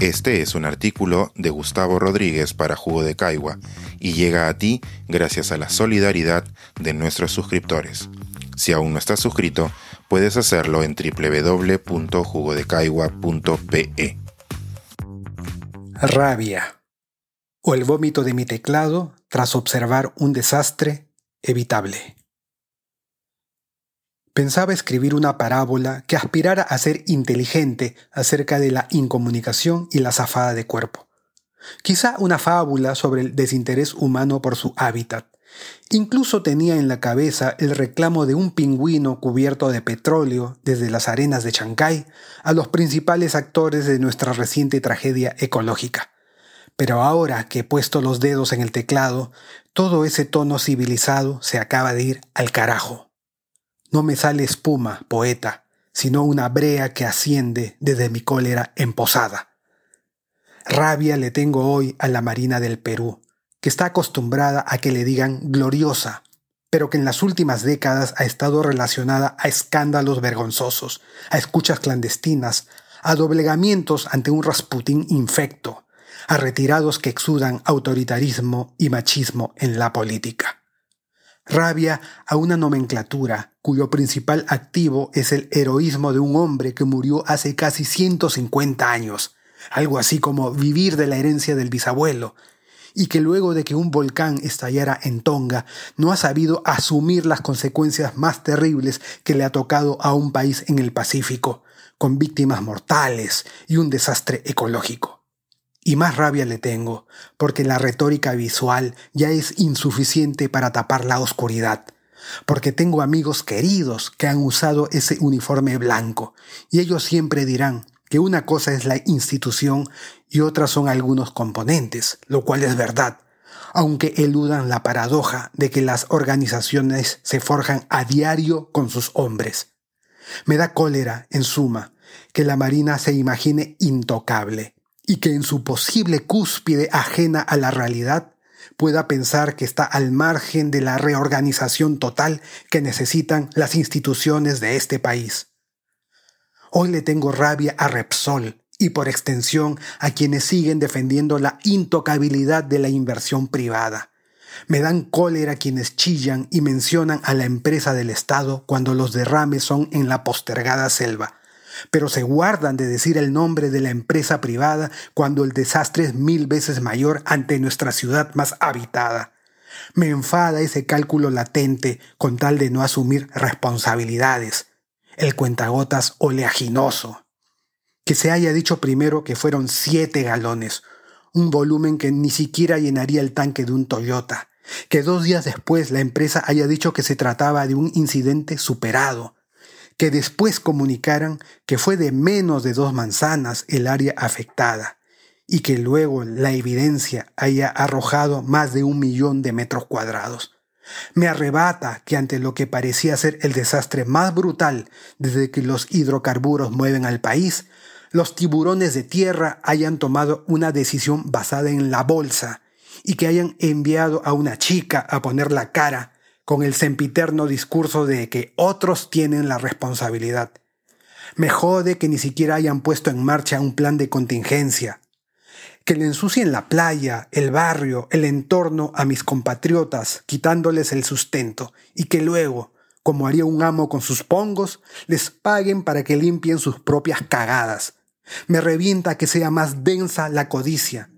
Este es un artículo de Gustavo Rodríguez para Jugo de Caigua y llega a ti gracias a la solidaridad de nuestros suscriptores. Si aún no estás suscrito, puedes hacerlo en www.jugodecaigua.pe. Rabia o el vómito de mi teclado tras observar un desastre evitable. Pensaba escribir una parábola que aspirara a ser inteligente acerca de la incomunicación y la zafada de cuerpo. Quizá una fábula sobre el desinterés humano por su hábitat. Incluso tenía en la cabeza el reclamo de un pingüino cubierto de petróleo desde las arenas de Chancay a los principales actores de nuestra reciente tragedia ecológica. Pero ahora que he puesto los dedos en el teclado, todo ese tono civilizado se acaba de ir al carajo. No me sale espuma, poeta, sino una brea que asciende desde mi cólera emposada. Rabia le tengo hoy a la Marina del Perú, que está acostumbrada a que le digan gloriosa, pero que en las últimas décadas ha estado relacionada a escándalos vergonzosos, a escuchas clandestinas, a doblegamientos ante un Rasputín infecto, a retirados que exudan autoritarismo y machismo en la política rabia a una nomenclatura cuyo principal activo es el heroísmo de un hombre que murió hace casi 150 años, algo así como vivir de la herencia del bisabuelo, y que luego de que un volcán estallara en Tonga no ha sabido asumir las consecuencias más terribles que le ha tocado a un país en el Pacífico, con víctimas mortales y un desastre ecológico. Y más rabia le tengo, porque la retórica visual ya es insuficiente para tapar la oscuridad, porque tengo amigos queridos que han usado ese uniforme blanco, y ellos siempre dirán que una cosa es la institución y otra son algunos componentes, lo cual es verdad, aunque eludan la paradoja de que las organizaciones se forjan a diario con sus hombres. Me da cólera, en suma, que la Marina se imagine intocable y que en su posible cúspide ajena a la realidad pueda pensar que está al margen de la reorganización total que necesitan las instituciones de este país. Hoy le tengo rabia a Repsol y por extensión a quienes siguen defendiendo la intocabilidad de la inversión privada. Me dan cólera quienes chillan y mencionan a la empresa del Estado cuando los derrames son en la postergada selva, pero se guardan de decir el nombre de la empresa privada cuando el desastre es mil veces mayor ante nuestra ciudad más habitada. Me enfada ese cálculo latente con tal de no asumir responsabilidades. El cuentagotas oleaginoso. Que se haya dicho primero que fueron siete galones, un volumen que ni siquiera llenaría el tanque de un Toyota. Que dos días después la empresa haya dicho que se trataba de un incidente superado que después comunicaran que fue de menos de dos manzanas el área afectada y que luego la evidencia haya arrojado más de un millón de metros cuadrados. Me arrebata que ante lo que parecía ser el desastre más brutal desde que los hidrocarburos mueven al país, los tiburones de tierra hayan tomado una decisión basada en la bolsa y que hayan enviado a una chica a poner la cara con el sempiterno discurso de que otros tienen la responsabilidad. Me jode que ni siquiera hayan puesto en marcha un plan de contingencia, que le ensucien la playa, el barrio, el entorno a mis compatriotas, quitándoles el sustento, y que luego, como haría un amo con sus pongos, les paguen para que limpien sus propias cagadas. Me revienta que sea más densa la codicia,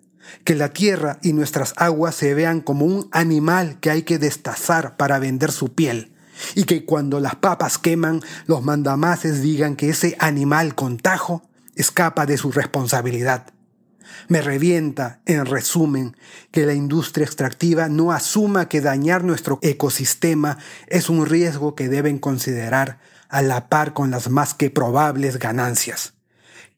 que la tierra y nuestras aguas se vean como un animal que hay que destazar para vender su piel, y que cuando las papas queman, los mandamases digan que ese animal con tajo escapa de su responsabilidad. Me revienta, en resumen, que la industria extractiva no asuma que dañar nuestro ecosistema es un riesgo que deben considerar a la par con las más que probables ganancias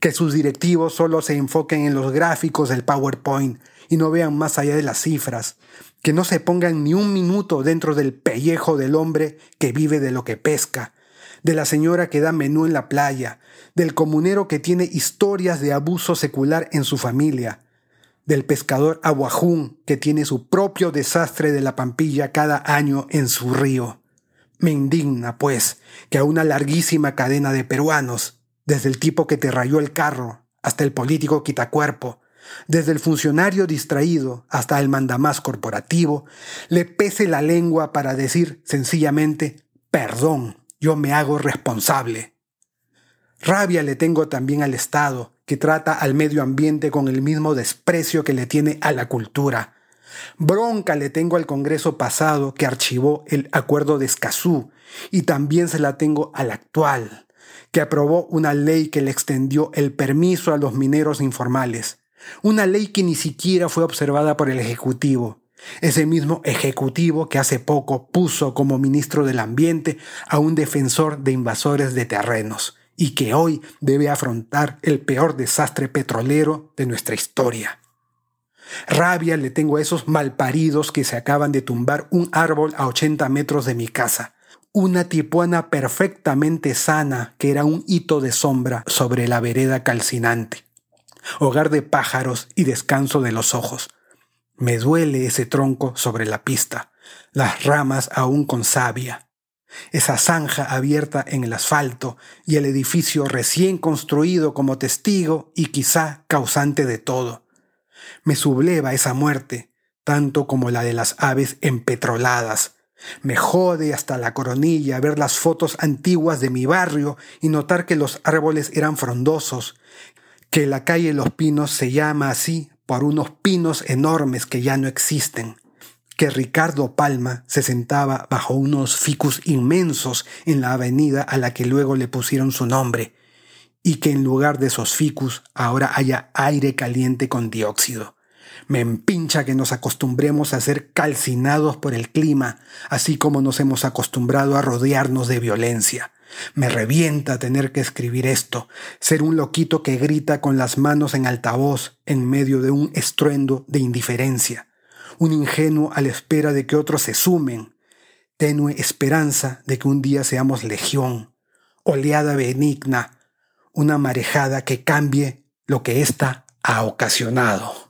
que sus directivos solo se enfoquen en los gráficos del PowerPoint y no vean más allá de las cifras, que no se pongan ni un minuto dentro del pellejo del hombre que vive de lo que pesca, de la señora que da menú en la playa, del comunero que tiene historias de abuso secular en su familia, del pescador aguajún que tiene su propio desastre de la pampilla cada año en su río. Me indigna, pues, que a una larguísima cadena de peruanos desde el tipo que te rayó el carro hasta el político quitacuerpo, desde el funcionario distraído hasta el mandamás corporativo, le pese la lengua para decir sencillamente, perdón, yo me hago responsable. Rabia le tengo también al Estado, que trata al medio ambiente con el mismo desprecio que le tiene a la cultura. Bronca le tengo al Congreso pasado que archivó el acuerdo de Escazú y también se la tengo al actual, que aprobó una ley que le extendió el permiso a los mineros informales, una ley que ni siquiera fue observada por el Ejecutivo, ese mismo Ejecutivo que hace poco puso como ministro del Ambiente a un defensor de invasores de terrenos y que hoy debe afrontar el peor desastre petrolero de nuestra historia. Rabia le tengo a esos malparidos que se acaban de tumbar un árbol a 80 metros de mi casa, una tipuana perfectamente sana que era un hito de sombra sobre la vereda calcinante, hogar de pájaros y descanso de los ojos. Me duele ese tronco sobre la pista, las ramas aún con savia, esa zanja abierta en el asfalto y el edificio recién construido como testigo y quizá causante de todo. Me subleva esa muerte, tanto como la de las aves empetroladas, me jode hasta la coronilla ver las fotos antiguas de mi barrio y notar que los árboles eran frondosos, que la calle Los Pinos se llama así por unos pinos enormes que ya no existen, que Ricardo Palma se sentaba bajo unos ficus inmensos en la avenida a la que luego le pusieron su nombre, y que en lugar de esos ficus ahora haya aire caliente con dióxido. Me empincha que nos acostumbremos a ser calcinados por el clima, así como nos hemos acostumbrado a rodearnos de violencia. Me revienta tener que escribir esto, ser un loquito que grita con las manos en altavoz en medio de un estruendo de indiferencia, un ingenuo a la espera de que otros se sumen, tenue esperanza de que un día seamos legión, oleada benigna, una marejada que cambie lo que ésta ha ocasionado.